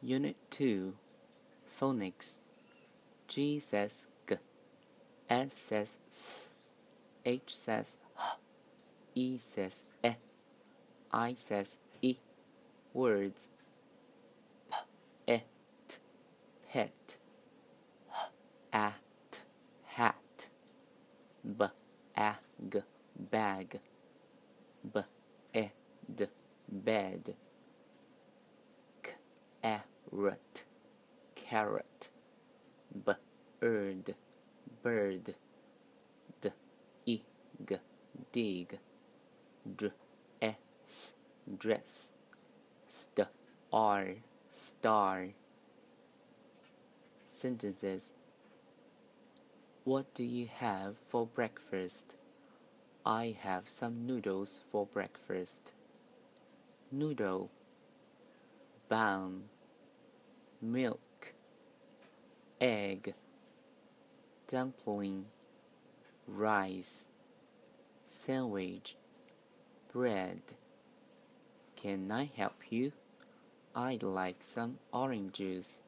Unit 2 Phonics G says G, S says S, H says H, E says E, I says I. Words. P, E, T, pet, H, A, T, hat, B, A, G, bag, B, E, D, bed carrot, carrot, bird, bird, dig, dig, dress, dress, star, star. Sentences What do you have for breakfast? I have some noodles for breakfast. Noodle bun, milk, egg, dumpling, rice, sandwich, bread. Can I help you? I'd like some orange juice.